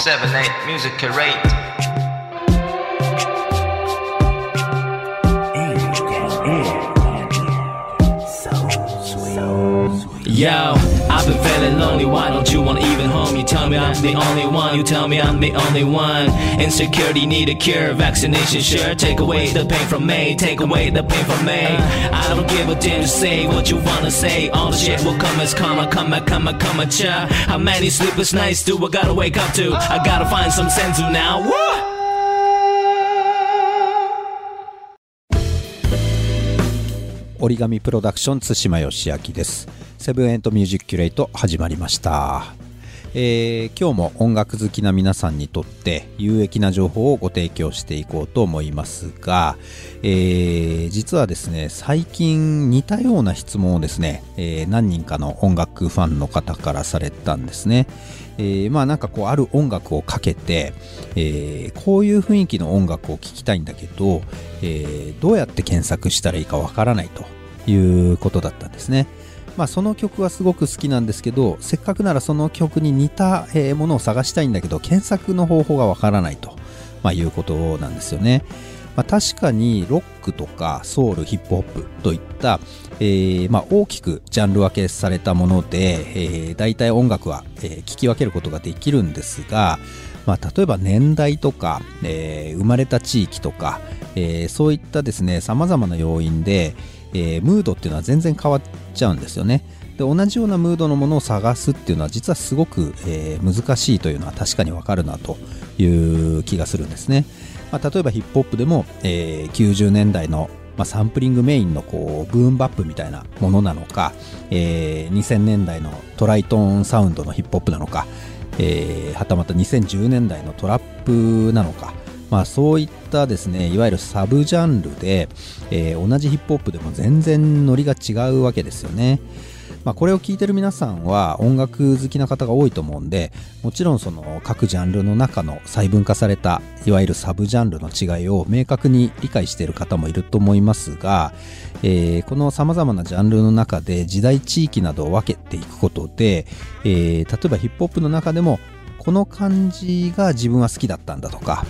seven eight music curate. Yo. I've been feeling lonely. Why don't you want even home? You tell me I'm the only one. You tell me I'm the only one. Insecurity need a cure. Vaccination sure. Take away the pain from me. Take away the pain from me. I don't give a damn. Just say what you wanna say. All the shit will come as karma, karma, karma, karma. Cha. How many sleepless nights do I gotta wake up to? I gotta find some sense now. What? 折り紙プロダクション対馬義明です。セブンエントミュージックキュレイト始まりました、えー今日も音楽好きな皆さんにとって有益な情報をご提供していこうと思いますが、えー実はですね最近似たような質問をですね、えー何人かの音楽ファンの方からされたんですね。えーまあなんかこうある音楽をかけて、えーこういう雰囲気の音楽を聴きたいんだけど、えーどうやって検索したらいいかわからないと。いうことだったんですね。まあその曲はすごく好きなんですけど、せっかくならその曲に似た、えものを探したいんだけど、検索の方法がわからないと、まあ、いうことなんですよね。まあ、確かにロックとかソウルヒップホップといった、えーまあ、大きくジャンル分けされたもので、えー、大体音楽は、え聞き分けることができるんですが、まあ、例えば年代とか、え生まれた地域とか、えそういったですねさまざまな要因で、えームードっていうのは全然変わっちゃうんですよね。で同じようなムードのものを探すっていうのは実はすごく、えー難しいというのは確かにわかるなという気がするんですね。まあ、例えばヒップホップでも、えー90年代の、まあ、サンプリングメインのこうブーンバップみたいなものなのか、えー2000年代のトライトーンサウンドのヒップホップなのか、えはたまた2010年代のトラップなのか、まあ、そういったですねいわゆるサブジャンルで、えー同じヒップホップでも全然ノリが違うわけですよね。まあ、これを聞いてる皆さんは音楽好きな方が多いと思うんでもちろんその各ジャンルの中の細分化されたいわゆるサブジャンルの違いを明確に理解している方もいると思いますが、えーこの様々なジャンルの中で時代地域などを分けていくことで、えー例えばヒップホップの中でもこの感じが自分は好きだったんだとか、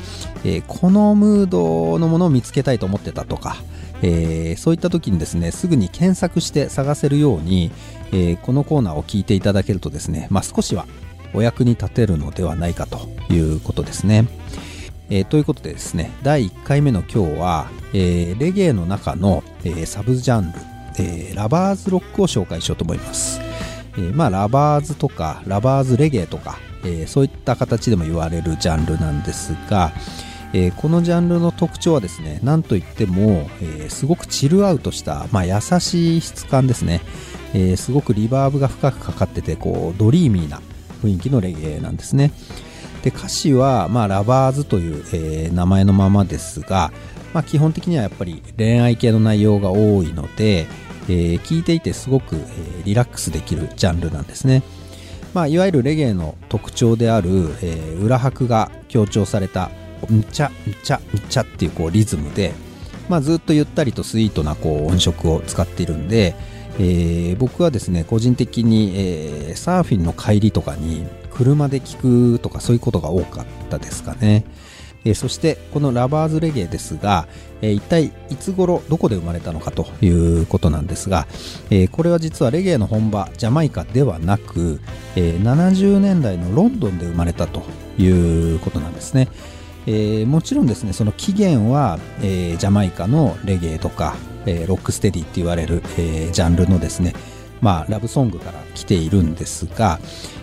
えーこのムードのものを見つけたいと思ってたとか、えーそういった時にですねすぐに検索して探せるように、えーこのコーナーを聞いていただけるとですね、まあ、少しはお役に立てるのではないかということですね。えーということでですね第1回目の今日は、えレゲエの中の、えサブジャンル、えラバーズロックを紹介しようと思います。えまあ、ラバーズとかラバーズレゲエとか、えーそういった形でも言われるジャンルなんですが、えーこのジャンルの特徴はですねなんといっても、えーすごくチルアウトした、まあ、優しい質感ですね、えすごくリバーブが深くかかっててこうドリーミーな雰囲気のレゲエなんですね。で歌詞は、まあ、ラバーズという、え名前のままですが、まあ、基本的にはやっぱり恋愛系の内容が多いので、え聞いていてすごく、えーリラックスできるジャンルなんですね。まあ、いわゆるレゲエの特徴である、えー裏拍が強調されたんちゃんちゃんちゃっていうこうリズムで、まあ、ずっとゆったりとスイートなこう音色を使っているんで、えー僕はですね個人的に、えーサーフィンの帰りとかに車で聴くとかそういうことが多かったですかね。えそしてこのラバーズレゲエですが、え一体いつ頃どこで生まれたのかということなんですが、えこれは実はレゲエの本場ジャマイカではなく、え70年代のロンドンで生まれたということなんですね。えーもちろんですねその起源は、えージャマイカのレゲエとか、えーロックステディって言われる、えジャンルのですねまあラブソングから来ているんですが、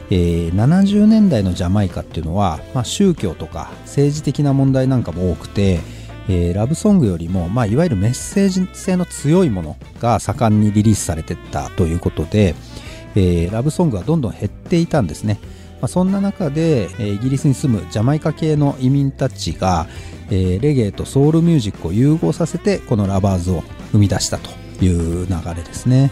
えー70年代のジャマイカっていうのは、まあ、宗教とか政治的な問題なんかも多くて、えーラブソングよりも、まあ、いわゆるメッセージ性の強いものが盛んにリリースされてったということで、えーラブソングはどんどん減っていたんですね。まあ、そんな中で、えイギリスに住むジャマイカ系の移民たちが、えレゲエとソウルミュージックを融合させてこのラバーズを生み出したという流れですね。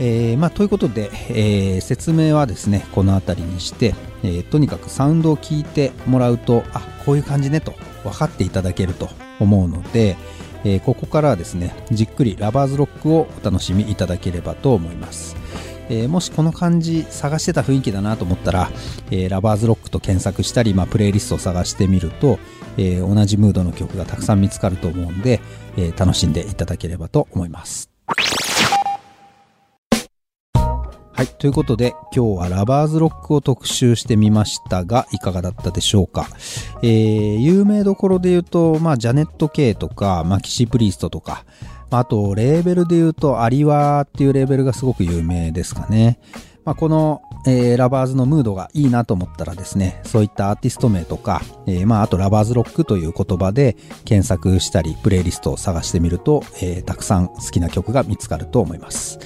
えーまあ、ということで、えー説明はですねこの辺りにして、えーとにかくサウンドを聞いてもらうとあこういう感じねと分かっていただけると思うので、えここからはですねじっくりラバーズロックをお楽しみいただければと思います。えもしこの感じ探してた雰囲気だなと思ったら、えラバーズロックと検索したり、まあ、プレイリストを探してみると、え同じムードの曲がたくさん見つかると思うんで、え楽しんでいただければと思います。はい。ということで、今日はラバーズロックを特集してみましたが、いかがだったでしょうか？えー、有名どころで言うと、まあ、ジャネット・ケイとか、マキシ・プリストとか、まああと、レーベルで言うと、アリワーっていうレーベルがすごく有名ですかね。まあ、この、えーラバーズのムードがいいなと思ったらですね、そういったアーティスト名とか、えーまあ、あとラバーズロックという言葉で検索したり、プレイリストを探してみると、えーたくさん好きな曲が見つかると思います。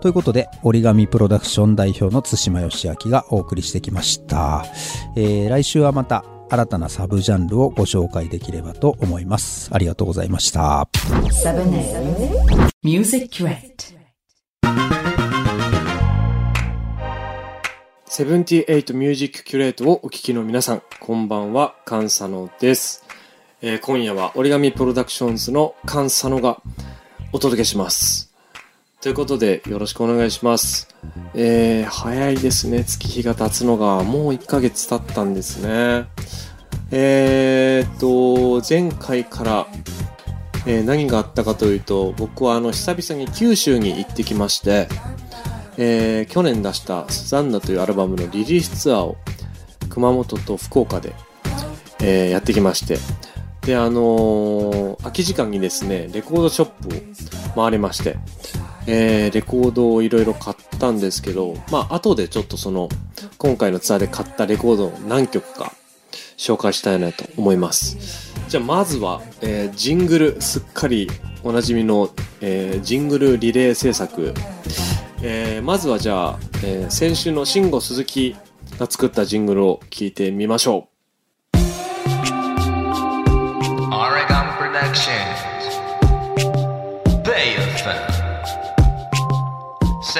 ということで、折り紙プロダクション代表の津島義明がお送りしてきました。えー来週はまた新たなサブジャンルをご紹介できればと思います。ありがとうございました。7A Music Crate. 78ミュージックキュレートをお聞きの皆さん、こんばんは、カンサノです。えー今夜は折り紙プロダクションズのカンサノがお届けします。ということで、よろしくお願いします。えー、早いですね、月日が経つのが、もう1ヶ月経ったんですね。えーっと、前回から、えー何があったかというと、僕はあの、久々に九州に行ってきまして、えー去年出した「スザンナ」というアルバムのリリースツアーを熊本と福岡で、えーやってきましてであのー空き時間にですねレコードショップを回りまして、えーレコードをいろいろ買ったんですけどまあ後でちょっとその今回のツアーで買ったレコードを何曲か紹介したいなと思います。じゃあまずは、えージングルすっかりおなじみの、えージングルリレー制作。えーまずはじゃあ、えー先週の慎吾鈴木が作ったジングルを聞いてみましょ Oregon Productions. Bay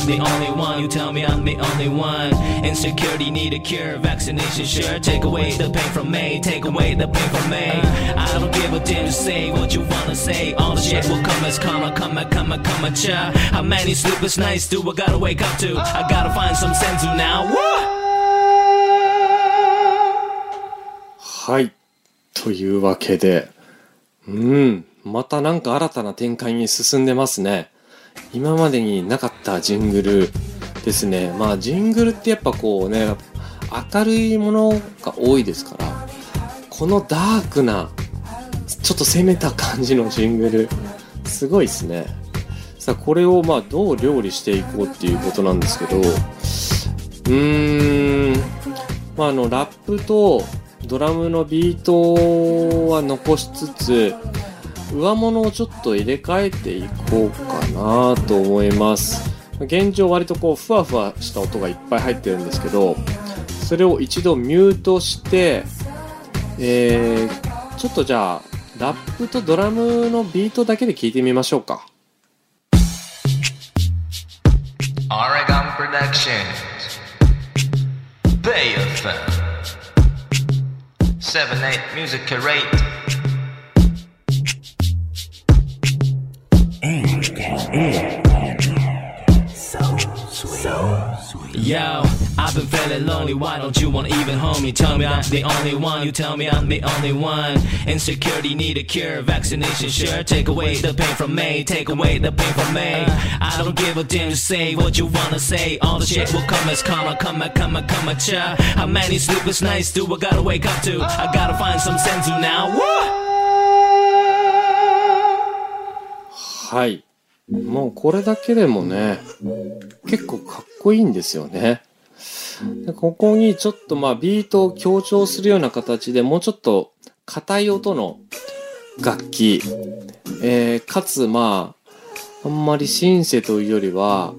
I'm the only one. You tell me I'm the only one. Insecurity need a cure. Vaccination sure. Take away the pain from me. Take away the pain from me. I don't give a damn to say what you wanna say. All the shit will come as karma, come a come a come a cha. How many sleepless nights do I gotta wake up to? I gotta find some sense now. What? うはいというわけでうんまたなんか新たな展開に進んでますね 今までになかったジングルですね。まあジングルってやっぱこうね明るいものが多いですからこのダークなちょっと攻めた感じのジングルすごいですね。さあこれをまあどう料理していこうっていうことなんですけどうーんまああのラップとドラムのビートは残しつつ上物をちょっと入れ替えていこうかなと思います現状割とこうふわふわした音がいっぱい入ってるんですけどそれを一度ミュートしてえー、ちょっとじゃあラップとドラムのビートだけで聞いてみましょうか Oregon Productions. Bay FM. 7-8 Music Curate. Yo, I've been feeling lonely. Why don't you want even home? You tell me I'm the only one. You tell me I'm the only one. Insecurity need a cure. Vaccination sure. Take away the pain from me. Take away the pain from me. I don't give a damn to say what you wanna say. All the shit will come as karma, come a come a come a cha. How many sleepless nights do I gotta wake up to? I gotta find some sense now. What? はいもうこれだけでもね結構かっこいいんですよね。でここにちょっとまあビートを強調するような形でもうちょっと硬い音の楽器、えーかつまああんまりシンセというよりは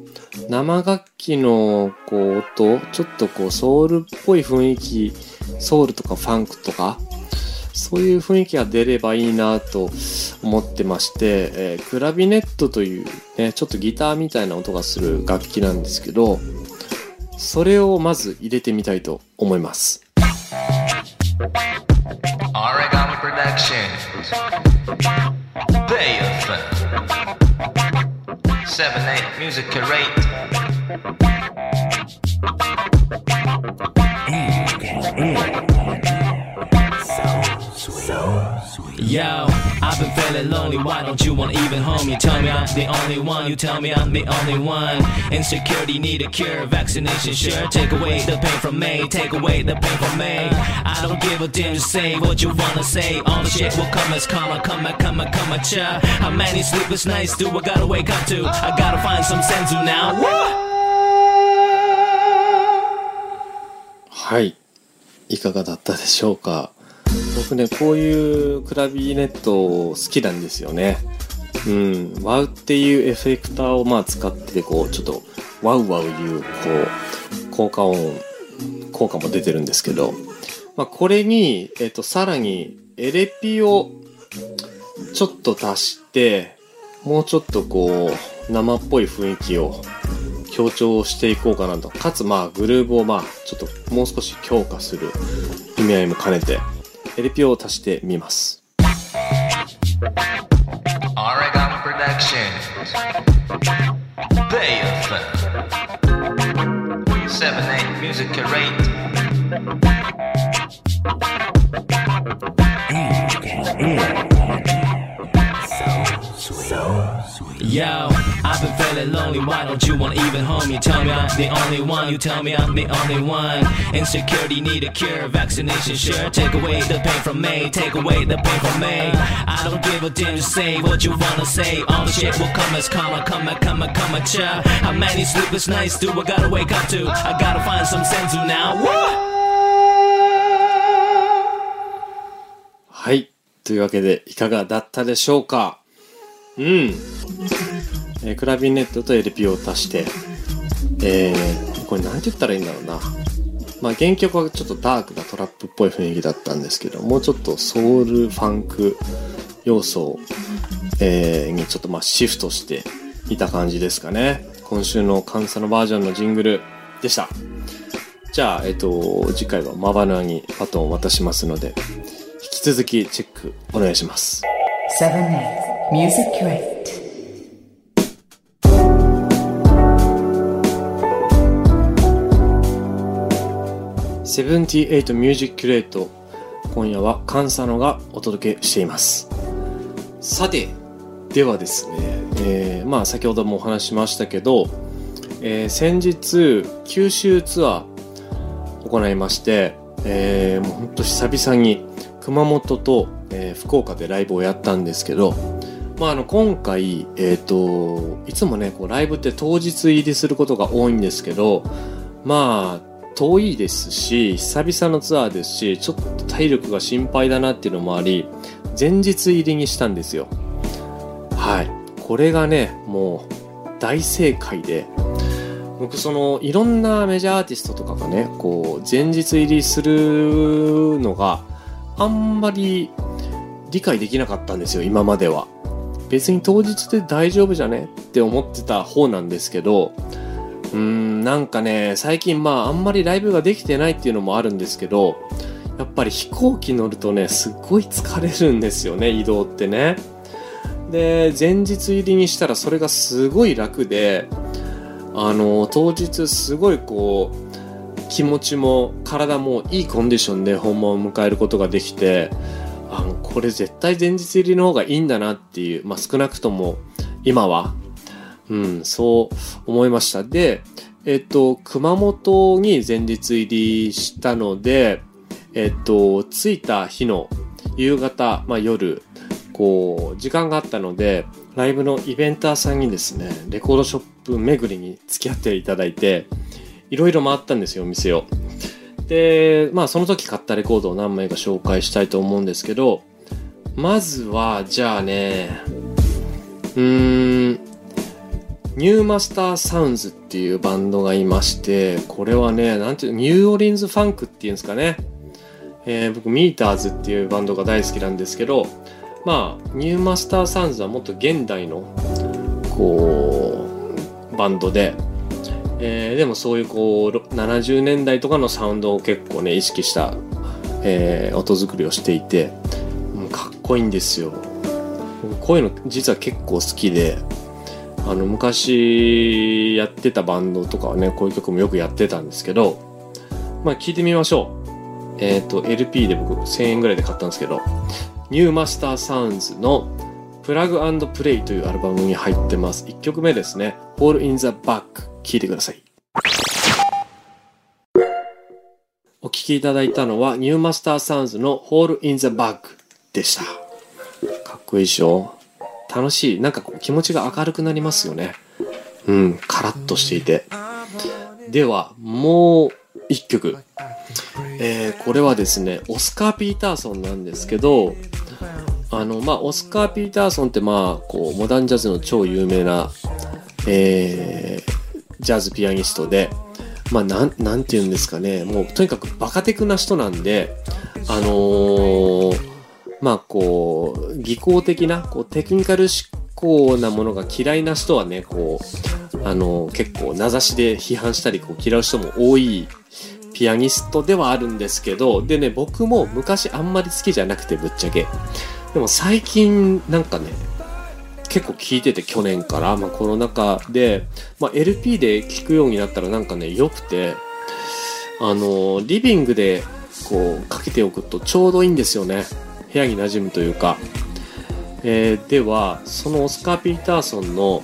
生楽器のこう音ちょっとこうソウルっぽい雰囲気ソウルとかファンクとかそういう雰囲気が出ればいいなと思ってまして、えークラビネットというねちょっとギターみたいな音がする楽器なんですけどそれをまず入れてみたいと思います。Yo, I've been feeling lonely. Why don't you want even home? You tell me I'm the only one. You tell me I'm the only one. Insecurity need a cure. Vaccination sure. Take away the pain from me. Take away the pain from me. I don't give a damn. Just say what you wanna say. All the shit will come as karma. Come at, come at, come at ya. How many sleepless nights do I gotta wake up to? I gotta find some sense now. What? はい。いかがだったでしょうか 僕ね、こういうクラビネット好きなんですよね。うん。ワウっていうエフェクターをまあ使って、こう、ちょっと、ワウワウいう、こう、効果音、効果も出てるんですけど、まあこれに、えっと、さらに、エレピをちょっと足して、もうちょっとこう、生っぽい雰囲気を強調していこうかなと。かつまあグルーブをまあちょっともう少し強化する意味合いも兼ねて LP を足してみます。Seven eight music Curate. Yo, I've been feeling lonely. Why don't you want even home? You tell me I'm the only one. You tell me I'm the only one. Insecurity need a cure. Vaccination sure. Take away the pain from me. Take away the pain from me. I don't give a damn. Just say what you wanna say. All the shit will come as karma. Come at, come at, come at ya. How many sleepless nights do I gotta wake up to? I gotta find some sense now. What? はい。というわけでいかがだったでしょうか うん。えークラビネットと LP を足して、えー、これなんて言ったらいいんだろうな。まあ原曲はちょっとダークなトラップっぽい雰囲気だったんですけど、もうちょっとソウルファンク要素を、えーにちょっとまあシフトしていた感じですかね。今週のカンサのバージョンのジングルでした。じゃあ、えっ、と、次回はマバナーにバトンを渡しますので、引き続きチェックお願いします。Music Crate. 78ミュージックレート今夜はカンサノがお届けしていますさてではですね、えーまあ先ほどもお話ししましたけど、えー先日九州ツアー行いまして、えーもうほんと久々に熊本と、えー福岡でライブをやったんですけど、まあ、あの今回、えっといつもねこうライブって当日入りすることが多いんですけどまあ遠いですし久々のツアーですしちょっと体力が心配だなっていうのもあり前日入りにしたんですよ。はい。これがねもう大正解で僕そのいろんなメジャーアーティストとかがねこう前日入りするのがあんまり理解できなかったんですよ今までは。別に当日で大丈夫じゃね？って思ってた方なんですけどうーんなんかね最近まああんまりライブができてないっていうのもあるんですけどやっぱり飛行機乗るとねすっごい疲れるんですよね移動ってね。で前日入りにしたらそれがすごい楽であの当日すごいこう気持ちも体もいいコンディションで本番を迎えることができてあもうこれ絶対前日入りの方がいいんだなっていう、まあ、少なくとも今はうん、そう思いました。で、えっと、熊本に前日入りしたので、えっと、着いた日の夕方、まあ夜、こう、時間があったので、ライブのイベンターさんにですね、レコードショップ巡りに付き合っていただいて、いろいろ回ったんですよ、お店を。で、まあその時買ったレコードを何枚か紹介したいと思うんですけど、まずは、じゃあね、うーん、 New Mastersounds っていうバンドがいまして、これはね、なんていう、ニューオリンズファンクっていうんですかね。えー僕、ミーターズっていうバンドが大好きなんですけど、まあ、ニューマスターサウンズはもっと現代の、こう、バンドで、えーでもそういうこう70年代とかのサウンドを結構ね意識した、えー音作りをしていてかっこいいんですよこういうの実は結構好きであの昔やってたバンドとかはねこういう曲もよくやってたんですけどまあ聞いてみましょうえっ、と LP で僕1000円ぐらいで買ったんですけど New Mastersounds の Plug & Play というアルバムに入ってます。1曲目ですね。Fall in the Back。聴いてください。お聴きいただいたのは New Mastersounds の Fall in the Back でした。かっこいいでしょ？楽しい。なんかこう気持ちが明るくなりますよね。うん、カラッとしていて。では、もう1曲。えーこれはですね、オスカー・ピーターソンなんですけど、あの、まあ、オスカー・ピーターソンって、まあ、こう、モダンジャズの超有名な、えジャズピアニストで、まあ、なん、なんて言うんですかね、もう、とにかくバカテクな人なんで、あのーまあ、こう、技巧的な、こう、テクニカル思考なものが嫌いな人はね、こう、あのー結構、名指しで批判したり、こう、嫌う人も多いピアニストではあるんですけど、でね、僕も昔あんまり好きじゃなくて、ぶっちゃけ。でも最近なんかね結構聞いてて去年から、まあ、コロナ禍で、まあ、LP で聴くようになったらなんかね良くてあのリビングでこうかけておくとちょうどいいんですよね。部屋に馴染むというか、えーではそのオスカー・ピーターソンの、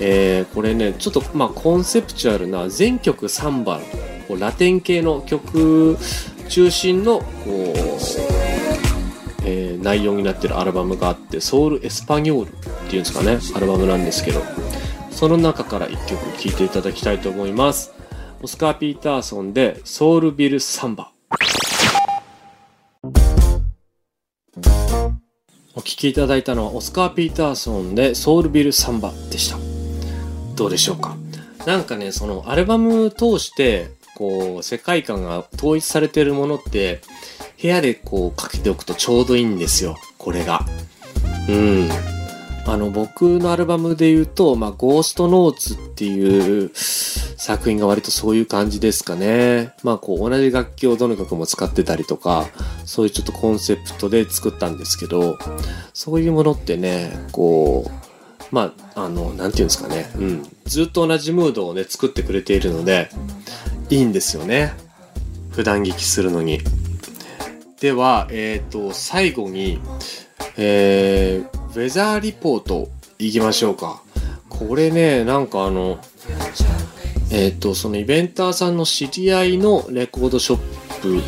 えーこれねちょっとまあコンセプチュアルな全曲3番こうラテン系の曲中心のこうえー内容になってるアルバムがあって、ソウル・エスパニョール。っていうんですかね、アルバムなんですけど、その中から1曲聴いていただきたいと思います。オスカー・ピーターソンで、ソウルビル・サンバ。お聴きいただいたのは、オスカー・ピーターソンで、ソウルビル・サンバでした。どうでしょうか？なんかね、そのアルバム通して、こう、世界観が統一されてるものって、部屋でこうかけておくとちょうどいいんですよ、これが。うん。あの、僕のアルバムで言うと、まあ、ゴーストノーツっていう作品が割とそういう感じですかね。まあ、こう、同じ楽器をどの曲も使ってたりとか、そういうちょっとコンセプトで作ったんですけど、そういうものってね、こう、まあ、あの、なんていうんですかね。うん。ずっと同じムードをね、作ってくれているので、いいんですよね。普段聞きするのに。では、えっ、と、最後に、えー、ウェザーリポート行きましょうか。これね、なんかあの、えっ、と、そのイベンターさんの知り合いのレコードショップ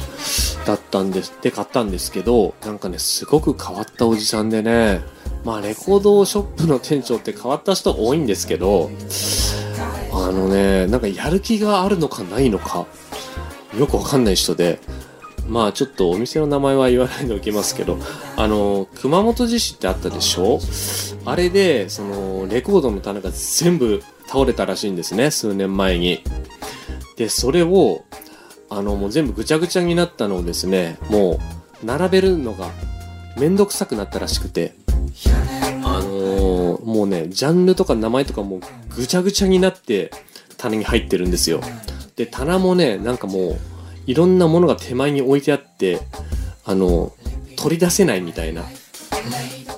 だったんです、で買ったんですけど、なんかね、すごく変わったおじさんでね、まあレコードショップの店長って変わった人多いんですけど、あのね、なんかやる気があるのかないのか、よくわかんない人で、まあちょっとお店の名前は言わないでおきますけど、あの、熊本地震ってあったでしょ？あれで、その、レコードの棚が全部倒れたらしいんですね、数年前に。で、それを、あの、もう全部ぐちゃぐちゃになったのをですね、もう、並べるのがめんどくさくなったらしくて、あのーもうね、ジャンルとか名前とかもうぐちゃぐちゃになって棚に入ってるんですよ。で、棚もね、なんかもう、いろんなものが手前に置いてあって、あの、取り出せないみたいな。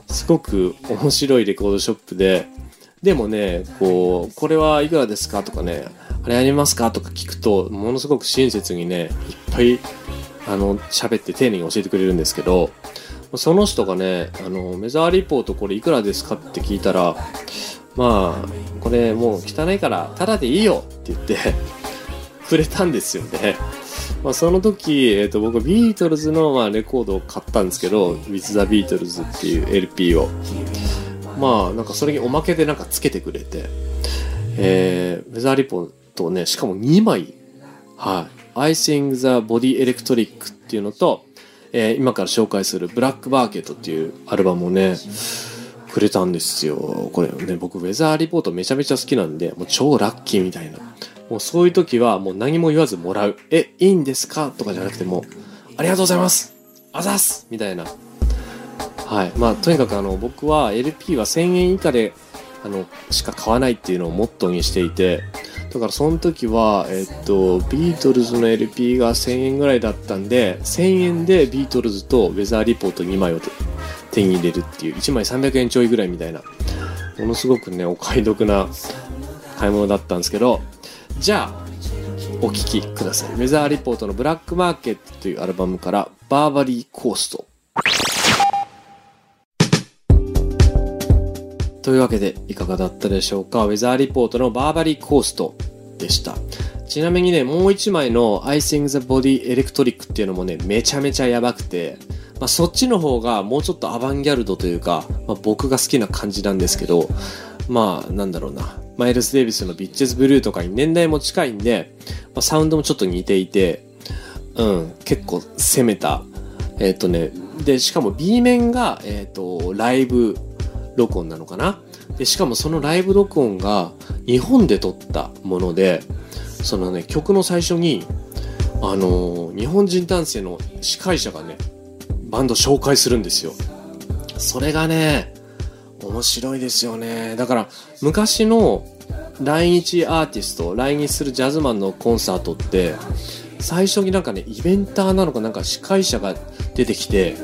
すごく面白いレコードショップで、でもね、こう、これはいくらですかとかね、あれありますかとか聞くと、ものすごく親切にね、いっぱい、あの、喋って丁寧に教えてくれるんですけど、その人がね、あの、メザーリポートこれいくらですかって聞いたら、まあ、これもう汚いから、ただでいいよって言って、くれたんですよね。まあ、その時、えっ、と、僕、ビートルズの、まあ、レコードを買ったんですけど、With the Beatles っていう LP を。まあ、なんかそれにおまけでなんかつけてくれて、えー、ウェザーリポートをね、しかも2枚、はい。I Sing the Body Electric っていうのと、えー今から紹介するブラックバーケットっていうアルバムをね、くれたんですよ。これね、僕、ウェザーリポートめちゃめちゃ好きなんで、もう超ラッキーみたいな。もうそういう時はもう何も言わずもらう。え、いいんですか？とかじゃなくても、ありがとうございますあざっすみたいな。はい。まあ、とにかくあの、僕は LP は1000円以下で、あの、しか買わないっていうのをモットーにしていて、だからその時は、えっと、ビートルズの LP が1000円ぐらいだったんで、1000円でビートルズとウェザーリポート2枚を手に入れるっていう、1枚300円ちょいぐらいみたいな、ものすごくね、お買い得な買い物だったんですけど、じゃあ、お聴きください。ウェザーリポートのブラックマーケットというアルバムから、バーバリーコースト。というわけで、いかがだったでしょうか？ウェザーリポートのバーバリーコーストでした。ちなみにね、もう一枚の I Sing the Body Electric っていうのもね、めちゃめちゃやばくて、まあ、そっちの方がもうちょっとアバンギャルドというか、まあ、僕が好きな感じなんですけど、まあ、なんだろうな。マイルス・デイビスのビッチェズ・ブルーとかに年代も近いんで、まあ、サウンドもちょっと似ていて、うん、結構攻めた。えっ、とね、で、しかも B 面が、えっ、と、ライブ録音なのかな？で、しかもそのライブ録音が日本で撮ったもので、そのね、曲の最初に、あのー日本人男性の司会者がね、バンド紹介するんですよ。それがね、面白いですよね。だから、昔の来日アーティスト、来日するジャズマンのコンサートって、最初になんかね、イベンターなのかなんか司会者が出てきて、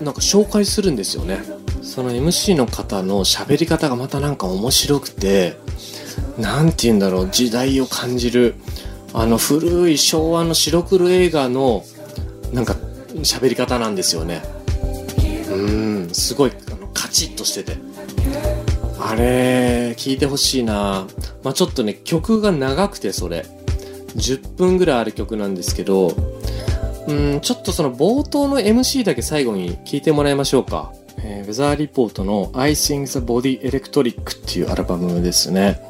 なんか紹介するんですよね。その MC の方の喋り方がまたなんか面白くて、なんて言うんだろう、時代を感じる、あの古い昭和の白黒映画の、なんか喋り方なんですよね。うん、すごい、あのカチッとしてて。あれ、聞いてほしいなまあちょっとね、曲が長くてそれ。10分ぐらいある曲なんですけど、うん、ちょっとその冒頭の MC だけ最後に聞いてもらいましょうか。えーウェザーリポートの I Sing the Body Electric っていうアルバムですね。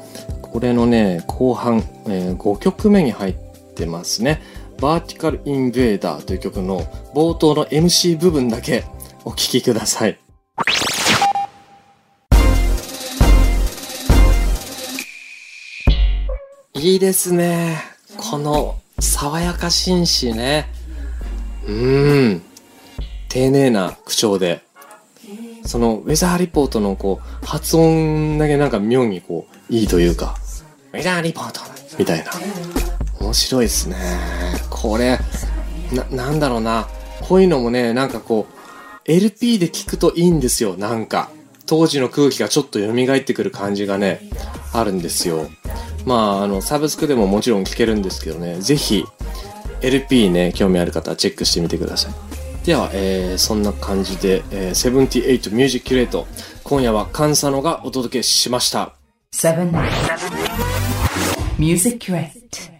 これのね、後半、えー5曲目に入ってますね。Vertical Invader という曲の冒頭の MC 部分だけお聴きください。いいですね。この爽やか紳士ね。うーん。丁寧な口調で。そのウェザーリポートのこう発音だけなんか妙にこういいというか、ウェザーリポートみたいな。面白いですね。これ、な、なんだろうな。こういうのもね、なんかこう、LP で聞くといいんですよ、なんか。当時の空気がちょっと蘇ってくる感じがね、あるんですよ。まあ、あの、サブスクでももちろん聞けるんですけどね、ぜひ、LP ね、興味ある方はチェックしてみてください。では、えー、そんな感じで、えー、78ミュージックキュレート、今夜はカンサノがお届けしました。7 Music Crate.